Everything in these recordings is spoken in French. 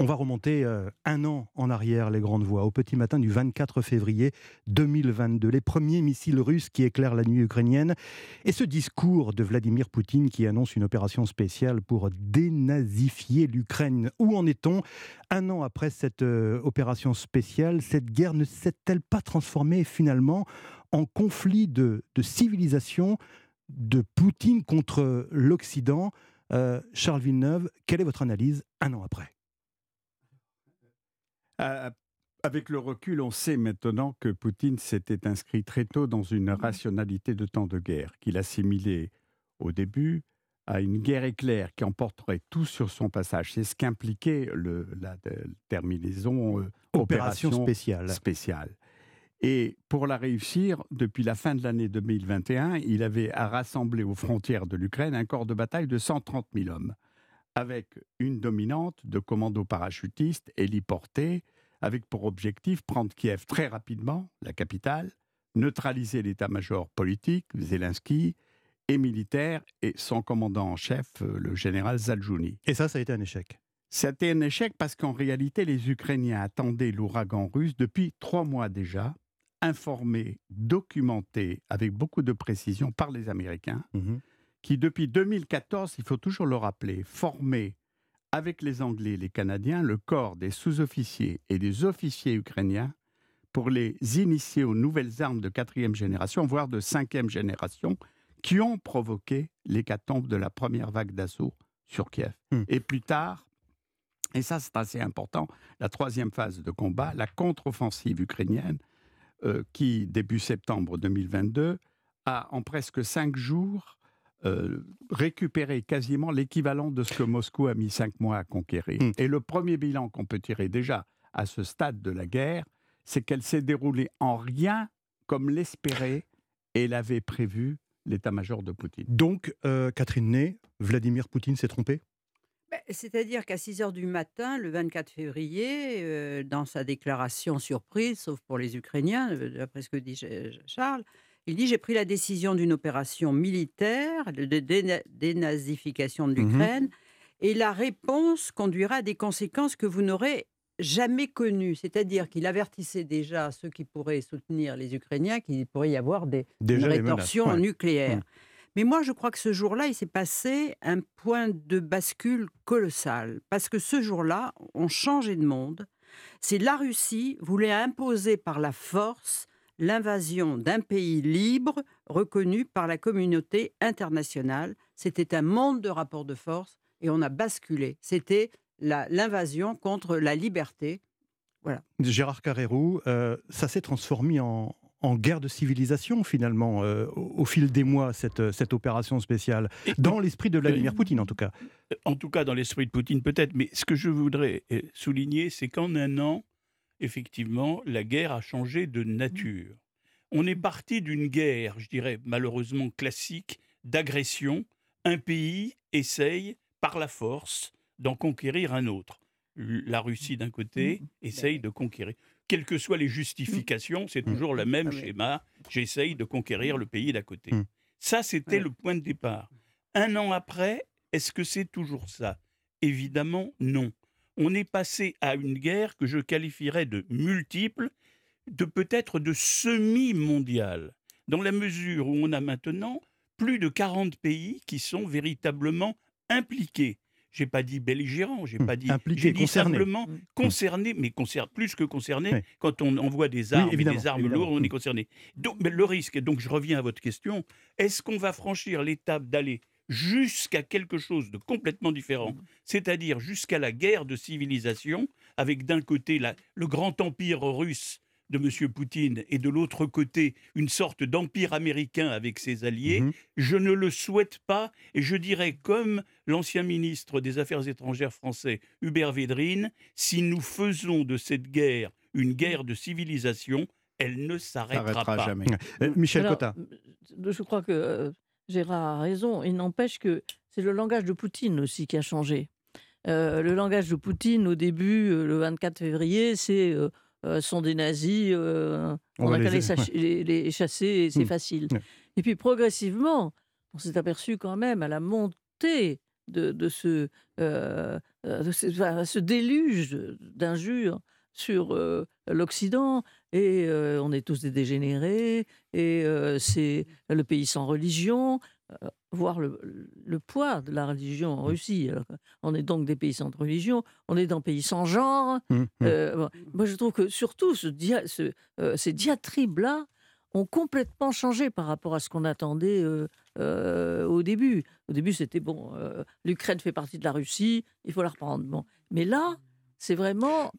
On va remonter euh, un an en arrière, les grandes voies, au petit matin du 24 février 2022. Les premiers missiles russes qui éclairent la nuit ukrainienne. Et ce discours de Vladimir Poutine qui annonce une opération spéciale pour dénazifier l'Ukraine. Où en est-on? Un an après cette euh, opération spéciale, cette guerre ne s'est-elle pas transformée finalement en conflit de, civilisation de Poutine contre l'Occident? Euh, Charles Villeneuve, quelle est votre analyse un an après? Avec le recul, on sait maintenant que Poutine s'était inscrit très tôt dans une mmh. rationalité de temps de guerre, qu'il assimilait au début à une guerre éclair qui emporterait tout sur son passage. C'est ce qu'impliquait la terminaison euh, opération, spéciale. spéciale. Et pour la réussir, depuis la fin de l'année 2021, il avait à rassembler aux frontières de l'Ukraine un corps de bataille de 130 000 hommes avec une dominante de commandos parachutistes héliportés, avec pour objectif prendre Kiev très rapidement, la capitale, neutraliser l'état-major politique, Zelensky, et militaire, et son commandant en chef, le général Zaljouni. Et ça, ça a été un échec C'était un échec parce qu'en réalité, les Ukrainiens attendaient l'ouragan russe depuis trois mois déjà, informés, documentés avec beaucoup de précision par les Américains. Mmh qui, depuis 2014, il faut toujours le rappeler, formait avec les Anglais et les Canadiens le corps des sous-officiers et des officiers ukrainiens pour les initier aux nouvelles armes de quatrième génération, voire de cinquième génération, qui ont provoqué l'hécatombe de la première vague d'assaut sur Kiev. Hmm. Et plus tard, et ça c'est assez important, la troisième phase de combat, la contre-offensive ukrainienne, euh, qui, début septembre 2022, a en presque cinq jours euh, récupérer quasiment l'équivalent de ce que Moscou a mis cinq mois à conquérir. Hmm. Et le premier bilan qu'on peut tirer déjà à ce stade de la guerre, c'est qu'elle s'est déroulée en rien comme l'espérait et l'avait prévu l'état-major de Poutine. Donc, euh, Catherine Ney, Vladimir Poutine s'est trompé? Ben, c'est-à-dire qu'à 6 heures du matin, le 24 février, euh, dans sa déclaration surprise, sauf pour les Ukrainiens, d'après ce que dit Charles, il dit J'ai pris la décision d'une opération militaire de dénazification de mmh l'Ukraine et la réponse conduira à des conséquences que vous n'aurez jamais connues. C'est-à-dire qu'il avertissait déjà ceux qui pourraient soutenir les Ukrainiens qu'il pourrait y avoir des rétorsions nucléaires. Mmh. Mais moi, je crois que ce jour-là, il s'est passé un point de bascule colossal. Parce que ce jour-là, on changeait de monde. C'est la Russie voulait imposer par la force l'invasion d'un pays libre reconnu par la communauté internationale. C'était un monde de rapports de force et on a basculé. C'était l'invasion contre la liberté. Voilà. Gérard Carrérou, euh, ça s'est transformé en, guerre de civilisation finalement euh, au, fil des mois, cette, cette opération spéciale, dans l'esprit de Vladimir euh, Poutine en tout cas. En tout cas, dans l'esprit de Poutine peut-être, mais ce que je voudrais souligner, c'est qu'en un an, effectivement, la guerre a changé de nature. On est parti d'une guerre, je dirais malheureusement classique, d'agression. Un pays essaye, par la force, d'en conquérir un autre. La Russie, d'un côté, mmh. essaye de conquérir. Quelles que soient les justifications, c'est mmh. toujours le même ah schéma. J'essaye de conquérir le pays d'à côté. Mmh. Ça, c'était le point de départ. Un an après, est-ce que c'est toujours ça? Évidemment, non on est passé à une guerre que je qualifierais de multiple, de peut-être de semi-mondiale, dans la mesure où on a maintenant plus de 40 pays qui sont véritablement impliqués. J'ai pas dit belligérants, j'ai mmh, pas dit j'ai dit simplement mmh. concernés, mais plus que concernés. Quand on envoie des armes, des armes lourdes, on est concerné. Donc, mais le risque, et donc je reviens à votre question, est-ce qu'on va franchir l'étape d'aller jusqu'à quelque chose de complètement différent, mmh. c'est-à-dire jusqu'à la guerre de civilisation, avec d'un côté le grand empire russe de M. Poutine et de l'autre côté une sorte d'empire américain avec ses alliés, mmh. je ne le souhaite pas et je dirais comme l'ancien ministre des Affaires étrangères français Hubert Védrine, si nous faisons de cette guerre une guerre de civilisation, elle ne s'arrêtera pas. Jamais. Euh, Michel Cotta. Je crois que euh, Gérard a raison. Il n'empêche que c'est le langage de Poutine aussi qui a changé. Euh, le langage de Poutine, au début, euh, le 24 février, c'est euh, euh sont des nazis, on, a qu'à les, chasser, c'est mmh. facile. Et puis progressivement, on s'est aperçu quand même à la montée de, ce, ce, déluge d'injures sur l'Occident et on est tous des dégénérés et c'est le pays sans religion voir le, poids de la religion en mmh. Russie. on est donc des pays sans religion, on est dans pays sans genre. Mmh, mmh. moi, je trouve que surtout ce ces diatribes-là ont complètement changé par rapport à ce qu'on attendait au début. Au début, c'était bon, l'Ukraine fait partie de la Russie, il faut la reprendre. Bon. Mais là, c'est vraiment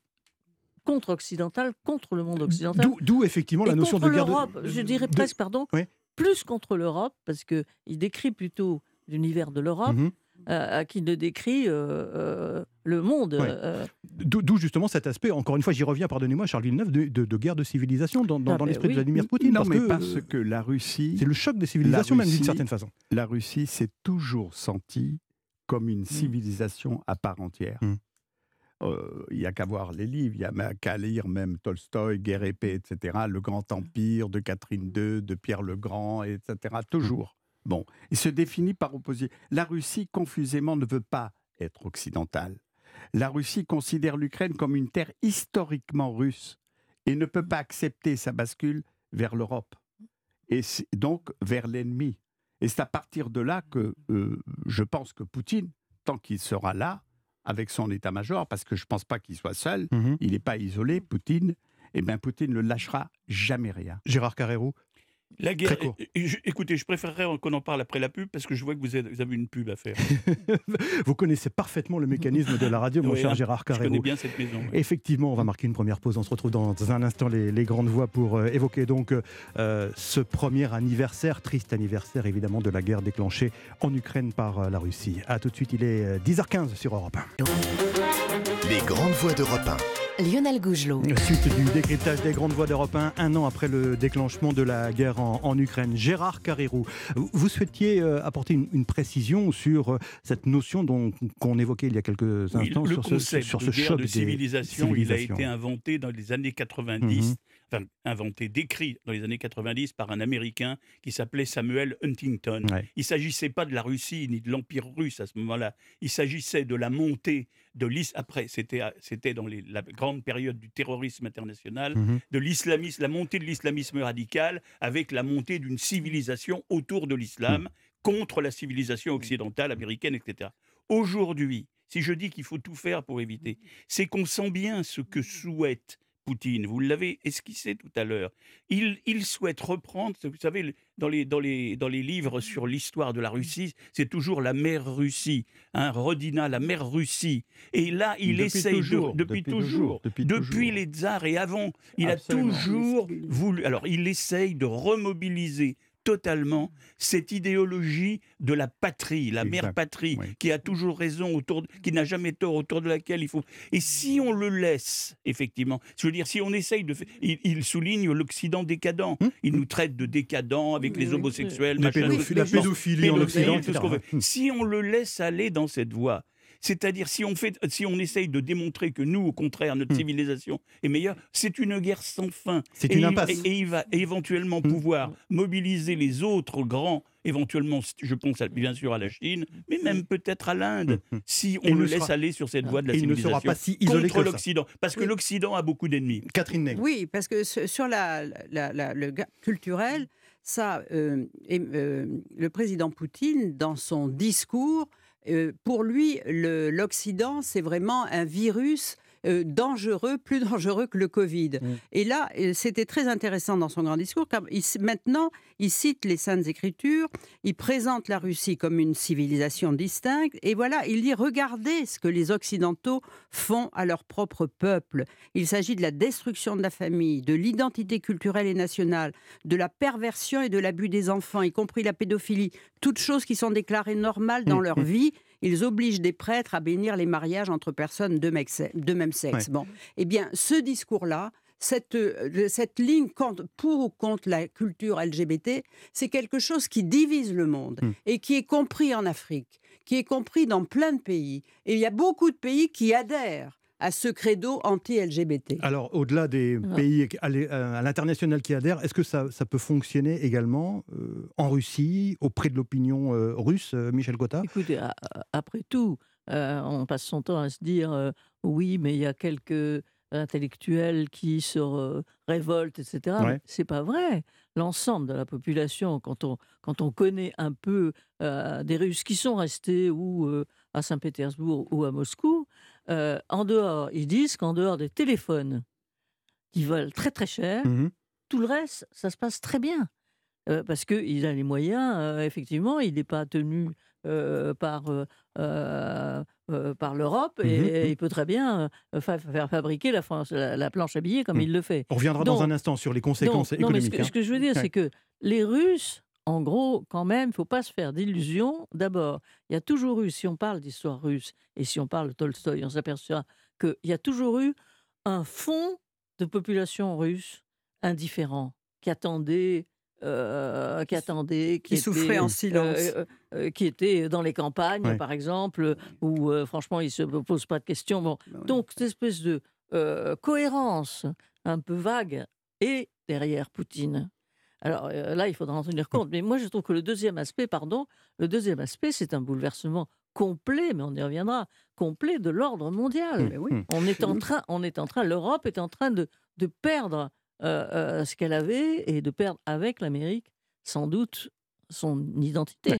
contre-occidental, contre le monde occidental. D'où effectivement la notion de guerre de... Je dirais presque, pardon, plus contre l'Europe, parce qu'il décrit plutôt l'univers de l'Europe. Mmh euh, qui ne décrit euh, euh, le monde. D'où justement cet aspect, encore une fois, j'y reviens, pardonnez-moi, Charles Villeneuve, de, guerre de civilisation dans, ah ben l'esprit de Vladimir Poutine. Non, parce mais que, parce que la Russie. C'est le choc des civilisations, même d'une certaine façon. La Russie s'est toujours sentie comme une mmh. civilisation à part entière. Mmh. Il n'y a qu'à voir les livres, il n'y a qu'à lire même Tolstoï, Guerre épée, etc., Le Grand Empire de Catherine II, de Pierre le Grand, etc. Toujours. Bon, il se définit par opposition. La Russie, confusément, ne veut pas être occidentale. La Russie considère l'Ukraine comme une terre historiquement russe et ne peut pas accepter sa bascule vers l'Europe et donc vers l'ennemi. Et c'est à partir de là que euh, je pense que Poutine, tant qu'il sera là, avec son état-major, parce que je ne pense pas qu'il soit seul, mmh il n'est pas isolé, Poutine, et eh bien Poutine ne lâchera jamais rien. Gérard Carrero la guerre. écoutez, je préférerais qu'on en parle après la pub parce que je vois que vous avez, une pub à faire. vous connaissez parfaitement le mécanisme de la radio, mon cher hein, Gérard Carrero. Je connais bien cette maison. Effectivement, on va marquer une première pause. On se retrouve dans un instant les, grandes voix pour euh, évoquer donc euh, ce premier anniversaire, triste anniversaire évidemment de la guerre déclenchée en Ukraine par euh, la Russie. A tout de suite, il est 10h15 sur Europe 1. Les grandes voix d'Europe 1. Lionel Gougelot. Suite du décryptage des grandes voix d'Europe 1, un an après le déclenchement de la guerre en, Ukraine. Gérard Carrérou, vous souhaitiez euh, apporter une, précision sur euh, cette notion qu'on évoquait il y a quelques instants, sur, ce, sur ce choc de civilisation, Il a été inventé dans les années 90 enfin, inventé, décrit dans les années 90 par un Américain qui s'appelait Samuel Huntington. Il ne s'agissait pas de la Russie ni de l'Empire russe à ce moment-là. Il s'agissait de la montée de l'islam. Après, c'était, dans la grande période du terrorisme international, mhm. de l'islamisme, la montée de l'islamisme radical avec la montée d'une civilisation autour de l'islam mhm. contre la civilisation occidentale, américaine, etc. Aujourd'hui, si je dis qu'il faut tout faire pour éviter, c'est qu'on sent bien ce que souhaite Poutine, vous l'avez esquissé tout à l'heure, il, souhaite reprendre, vous savez, dans les, dans les, dans les livres sur l'histoire de la Russie, c'est toujours la mère Russie, hein, Rodina, la mère Russie. Et là, il essaye depuis, toujours, depuis, les tsars et avant, il a toujours voulu. Alors, il essaye de remobiliser totalement cette idéologie de la patrie, la mère patrie, qui a toujours raison, autour qui n'a jamais tort, autour de laquelle il faut. Et si on le laisse, effectivement, je veux dire, si on essaye de. Il, souligne l'Occident décadent. Hum il nous traite de décadent avec les homosexuels, la pédophilie en Occident. Si on le laisse aller dans cette voie, c'est-à-dire, si on, fait, si on essaye de démontrer que nous, au contraire, notre hmm. civilisation est meilleure, c'est une guerre sans fin. C'est une impasse. et, il va éventuellement hmm. pouvoir mobiliser les autres grands éventuellement, je pense bien sûr à la Chine, mais même peut-être à l'Inde, hmm, si on le laisse aller sur cette voie de la civilisation. Il ne sera pas si isolé contre l'Occident, parce que l'Occident a beaucoup d'ennemis. Catherine Ney. Oui, parce que sur la, le culturel, ça, euh, euh, le président Poutine, dans son discours, euh, pour lui, l'Occident, c'est vraiment un virus euh, dangereux, plus dangereux que le Covid. Mm. Et là, euh, c'était très intéressant dans son grand discours, car maintenant, il cite les Saintes Écritures, il présente la Russie comme une civilisation distincte, et voilà, il dit, regardez ce que les Occidentaux font à leur propre peuple. Il s'agit de la destruction de la famille, de l'identité culturelle et nationale, de la perversion et de l'abus des enfants, y compris la pédophilie, toutes choses qui sont déclarées normales dans mm. leur vie ils obligent des prêtres à bénir les mariages entre personnes de, même sexe. Bon, eh bien, ce discours-là, cette, euh, cette ligne pour ou contre la culture LGBT, c'est quelque chose qui divise le monde hmm. et qui est compris en Afrique, qui est compris dans plein de pays. Et il y a beaucoup de pays qui adhèrent à ce credo anti-LGBT. Alors, au-delà des pays à l'international qui adhèrent, est-ce que ça, ça, peut fonctionner également en Russie, auprès de l'opinion russe, Michel Cotta? Écoutez, après tout, on passe son temps à se dire oui, mais il y a quelques intellectuels qui se révoltent, etc. Ouais. C'est pas vrai. L'ensemble de la population, quand on, quand on connaît un peu des Russes qui sont restés ou à Saint-Pétersbourg ou à Moscou, en dehors, ils disent qu'en dehors des téléphones qui valent très très cher, mmh tout le reste, ça se passe très bien. parce qu'il a les moyens, effectivement, il n'est pas tenu par euh, par l'Europe mmh et, il peut très bien euh, faire fabriquer la, la, planche à billets comme mmh. il le fait. On reviendra dans un instant sur les conséquences économiques. Non, mais ce, que, je veux dire, c'est que les Russes, en gros, quand même, il ne faut pas se faire d'illusions. D'abord, il y a toujours eu, si on parle d'histoire russe et si on parle de Tolstoï, on s'aperçoit qu'il y a toujours eu un fond de population russe indifférent qui attendait euh, qui attendait, qui, souffrait en silence, euh, euh, qui était dans les campagnes, par exemple, où franchement il se pose pas de questions. Bon. Bah Donc cette espèce de cohérence un peu vague est derrière Poutine. Alors là, il faudra en tenir compte. Mais moi, je trouve que le deuxième aspect, pardon, le deuxième aspect, c'est un bouleversement complet, mais on y reviendra, complet de l'ordre mondial. Mmh. Oui. On est en train, on est en train, l'Europe est en train de, de perdre euh, euh, ce qu'elle avait et de perdre avec l'Amérique, sans doute, son identité.